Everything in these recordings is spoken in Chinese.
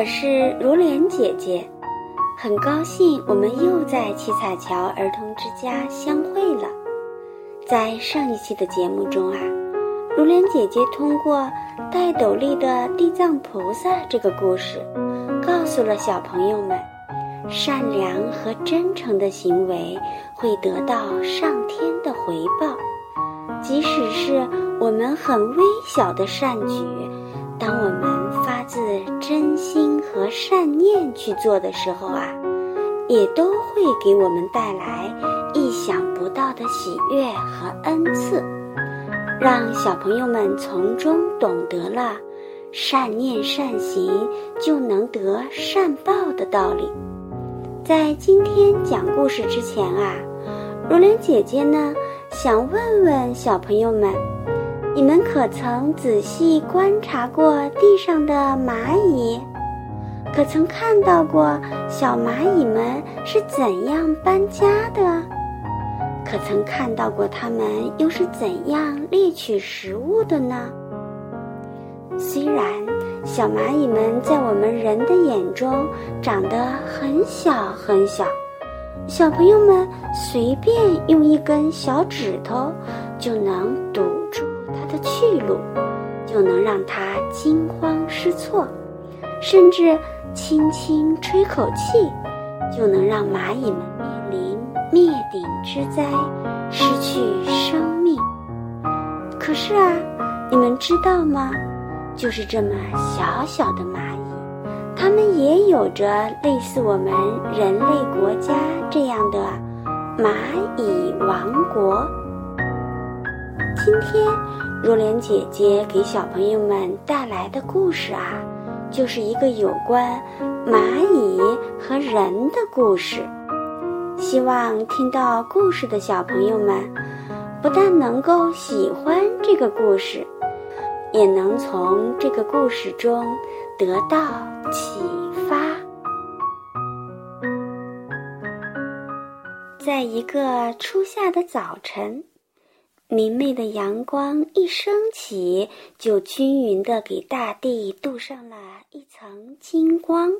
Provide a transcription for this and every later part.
我是如莲姐姐，很高兴我们又在七彩桥儿童之家相会了。在上一期的节目中啊，如莲姐姐通过戴斗笠的地藏菩萨这个故事，告诉了小朋友们，善良和真诚的行为会得到上天的回报，即使是我们很微小的善举。当我们发自真心和善念去做的时候啊，也都会给我们带来意想不到的喜悦和恩赐，让小朋友们从中懂得了善念善行就能得善报的道理。在今天讲故事之前啊，若莲姐姐呢想问问小朋友们。你们可曾仔细观察过地上的蚂蚁？可曾看到过小蚂蚁们是怎样搬家的？可曾看到过它们又是怎样猎取食物的呢？虽然小蚂蚁们在我们人的眼中长得很小很小，小朋友们随便用一根小指头就能堵住它。的去路，就能让它惊慌失措；甚至轻轻吹口气，就能让蚂蚁们面临灭顶之灾，失去生命。可是啊，你们知道吗？就是这么小小的蚂蚁，它们也有着类似我们人类国家这样的蚂蚁王国。今天。若莲姐姐给小朋友们带来的故事啊，就是一个有关蚂蚁和人的故事。希望听到故事的小朋友们，不但能够喜欢这个故事，也能从这个故事中得到启发。在一个初夏的早晨。明媚的阳光一升起，就均匀地给大地镀上了一层金光。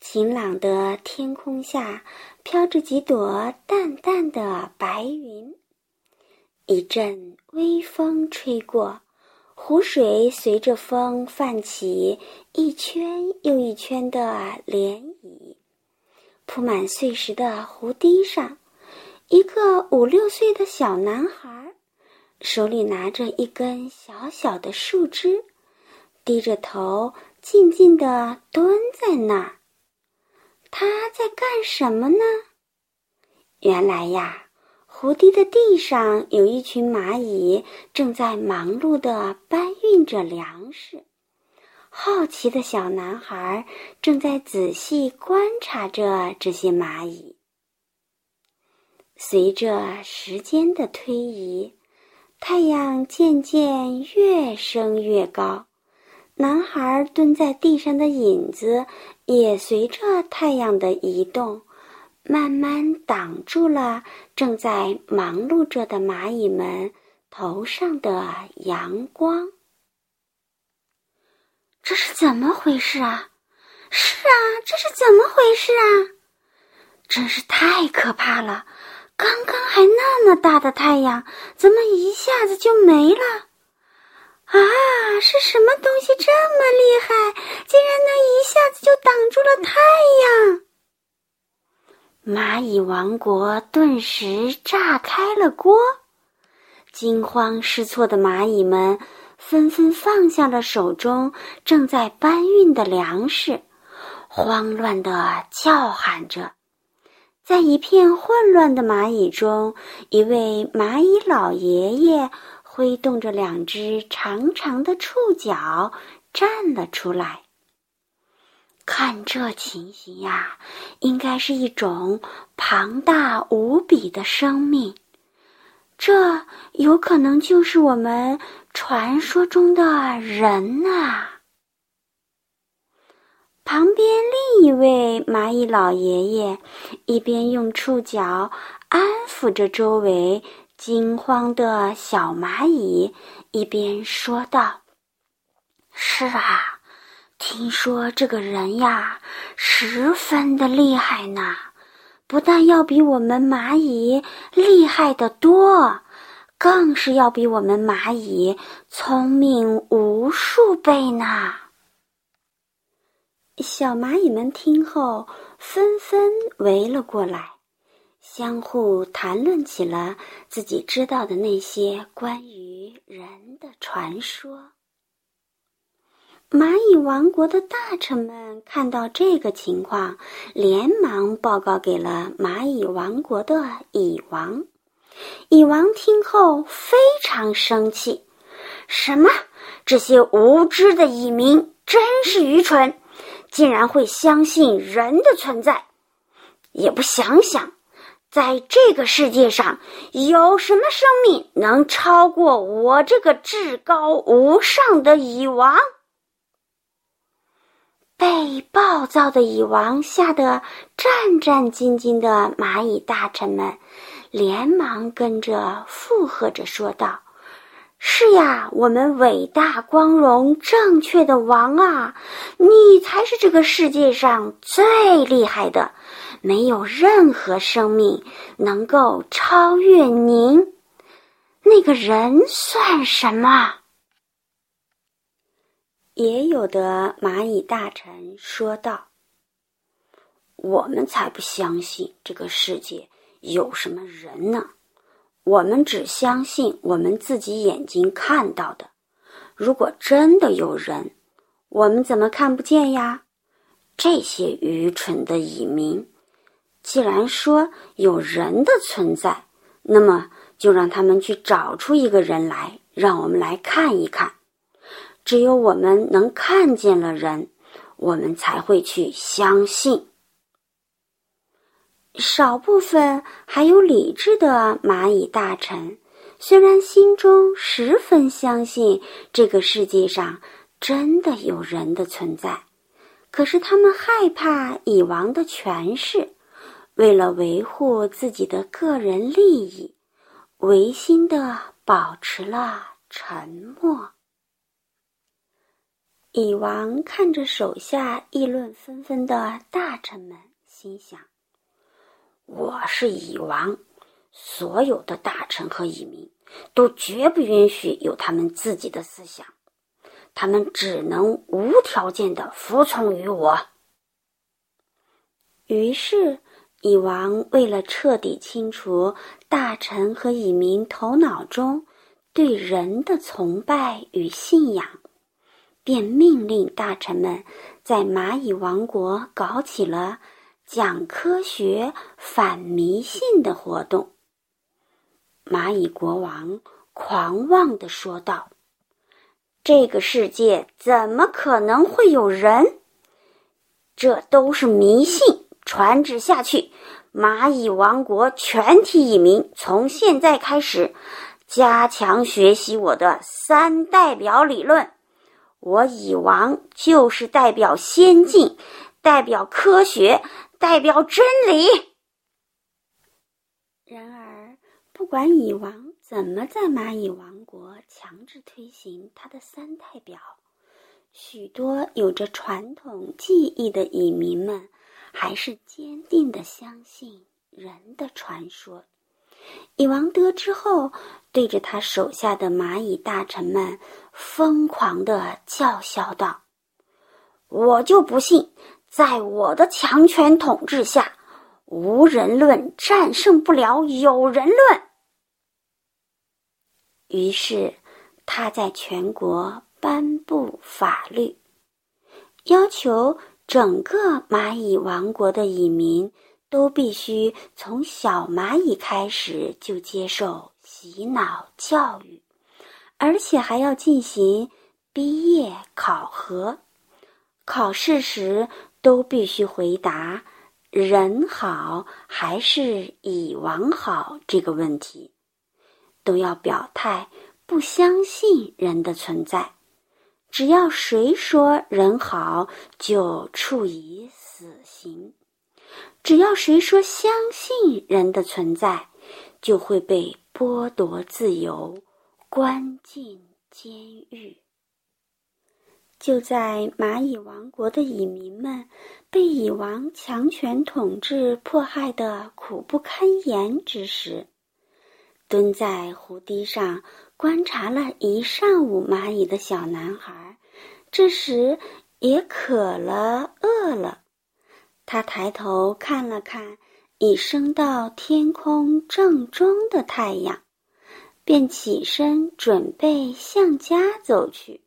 晴朗的天空下，飘着几朵淡淡的白云。一阵微风吹过，湖水随着风泛起一圈又一圈的涟漪。铺满碎石的湖堤上，一个五六岁的小男孩。手里拿着一根小小的树枝，低着头，静静地蹲在那儿。他在干什么呢？原来呀，湖堤的地上有一群蚂蚁正在忙碌地搬运着粮食。好奇的小男孩正在仔细观察着这些蚂蚁。随着时间的推移，太阳渐渐越升越高，男孩蹲在地上的影子也随着太阳的移动，慢慢挡住了正在忙碌着的蚂蚁们头上的阳光。这是怎么回事啊？是啊，这是怎么回事啊？真是太可怕了！刚刚还那么大的太阳，怎么一下子就没了？啊，是什么东西这么厉害，竟然能一下子就挡住了太阳？蚂蚁王国顿时炸开了锅，惊慌失措的蚂蚁们纷纷放下了手中正在搬运的粮食，慌乱地叫喊着。在一片混乱的蚂蚁中，一位蚂蚁老爷爷挥动着两只长长的触角站了出来。看这情形呀，应该是一种庞大无比的生命，这有可能就是我们传说中的人啊。旁边另一位蚂蚁老爷爷一边用触角安抚着周围惊慌的小蚂蚁，一边说道：“是啊，听说这个人呀，十分的厉害呢，不但要比我们蚂蚁厉害得多，更是要比我们蚂蚁聪明无数倍呢。小蚂蚁们听后，纷纷围了过来，相互谈论起了自己知道的那些关于人的传说。蚂蚁王国的大臣们看到这个情况，连忙报告给了蚂蚁王国的蚁王。蚁王听后非常生气：“什么？这些无知的蚁民真是愚蠢，竟然会相信人的存在，也不想想，在这个世界上有什么生命能超过我这个至高无上的蚁王？”被暴躁的蚁王吓得战战兢兢的蚂蚁大臣们，连忙跟着附和着说道：“是呀，我们伟大、光荣、正确的王啊，你才是这个世界上最厉害的，没有任何生命能够超越您。那个人算什么？”也有的蚂蚁大臣说道：“我们才不相信这个世界有什么人呢！我们只相信我们自己眼睛看到的。如果真的有人，我们怎么看不见呀？这些愚蠢的蚁民，既然说有人的存在，那么就让他们去找出一个人来，让我们来看一看。”只有我们能看见了人，我们才会去相信。少部分还有理智的蚂蚁大臣，虽然心中十分相信这个世界上真的有人的存在，可是他们害怕蚁王的权势，为了维护自己的个人利益，违心的保持了沉默。蚁王看着手下议论纷纷的大臣们，心想：“我是蚁王，所有的大臣和蚁民都绝不允许有他们自己的思想，他们只能无条件的服从于我。”于是，蚁王为了彻底清除大臣和蚁民头脑中对人的崇拜与信仰。便命令大臣们在蚂蚁王国搞起了讲科学、反迷信的活动。蚂蚁国王狂妄地说道：“这个世界怎么可能会有人？这都是迷信，传旨下去！蚂蚁王国全体蚁民从现在开始加强学习我的三代表理论。”我蚁王就是代表先进，代表科学，代表真理。然而，不管蚁王怎么在蚂蚁王国强制推行他的三代表，许多有着传统技艺的蚁民们还是坚定的相信人的传说。蚁王得知后，对着他手下的蚂蚁大臣们疯狂的叫嚣道：“我就不信，在我的强权统治下，无人论战胜不了有人论。”于是，他在全国颁布法律，要求整个蚂蚁王国的蚁民。都必须从小蚂蚁开始就接受洗脑教育，而且还要进行毕业考核。考试时都必须回答“人好还是蚁王好”这个问题，都要表态不相信人的存在。只要谁说人好，就处以死刑。只要谁说相信人的存在，就会被剥夺自由，关进监狱。就在蚂蚁王国的蚁民们被蚁王强权统治迫害的苦不堪言之时，蹲在湖堤上观察了一上午蚂蚁的小男孩，这时也渴了，饿了。他抬头看了看已升到天空正中的太阳，便起身准备向家走去。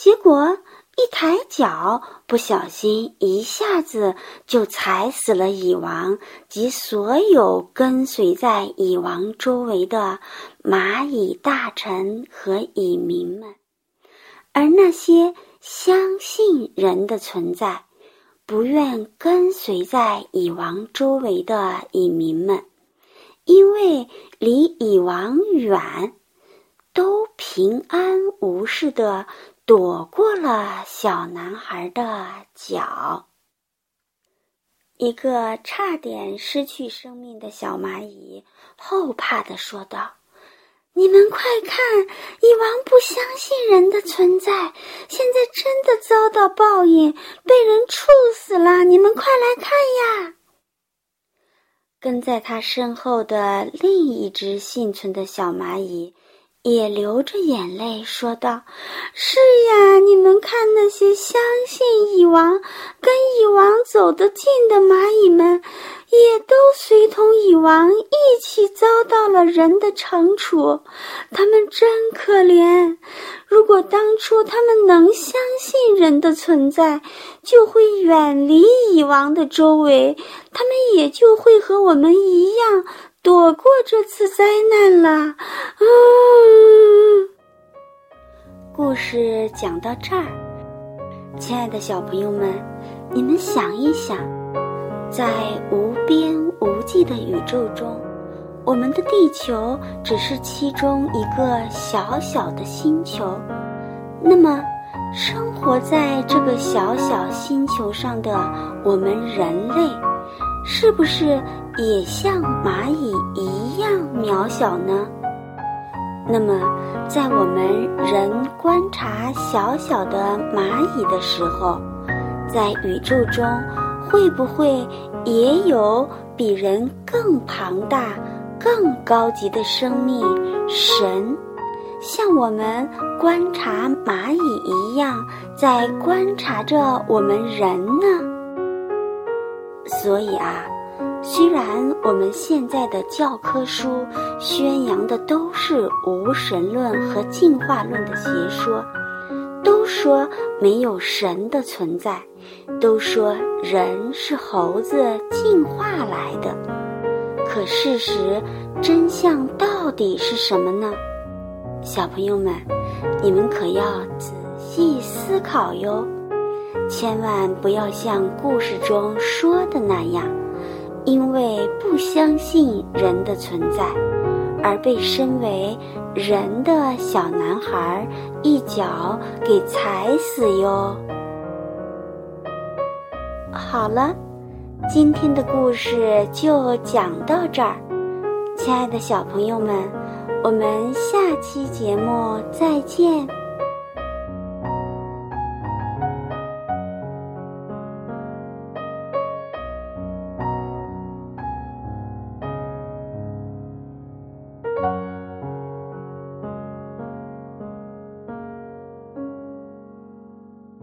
结果一抬脚，不小心一下子就踩死了蚁王及所有跟随在蚁王周围的蚂蚁大臣和蚁民们，而那些相信人的存在。不愿跟随在蚁王周围的蚁民们，因为离蚁王远，都平安无事的躲过了小男孩的脚。一个差点失去生命的小蚂蚁后怕的说道。你们快看，蚁王不相信人的存在，现在真的遭到报应，被人处死了。你们快来看呀！跟在他身后的另一只幸存的小蚂蚁也流着眼泪说道：“是呀，你们看那些相信蚁王、跟蚁王走得近的蚂蚁们。”也都随同蚁王一起遭到了人的惩处，他们真可怜。如果当初他们能相信人的存在，就会远离蚁王的周围，他们也就会和我们一样躲过这次灾难了。嗯，故事讲到这儿，亲爱的小朋友们，你们想一想。在无边无际的宇宙中，我们的地球只是其中一个小小的星球。那么，生活在这个小小星球上的我们人类，是不是也像蚂蚁一样渺小呢？那么，在我们人观察小小的蚂蚁的时候，在宇宙中。会不会也有比人更庞大、更高级的生命神，像我们观察蚂蚁一样，在观察着我们人呢？所以啊，虽然我们现在的教科书宣扬的都是无神论和进化论的邪说。都说没有神的存在，都说人是猴子进化来的，可事实真相到底是什么呢？小朋友们，你们可要仔细思考哟，千万不要像故事中说的那样，因为不相信人的存在。而被身为人的小男孩一脚给踩死哟。好了，今天的故事就讲到这儿，亲爱的小朋友们，我们下期节目再见。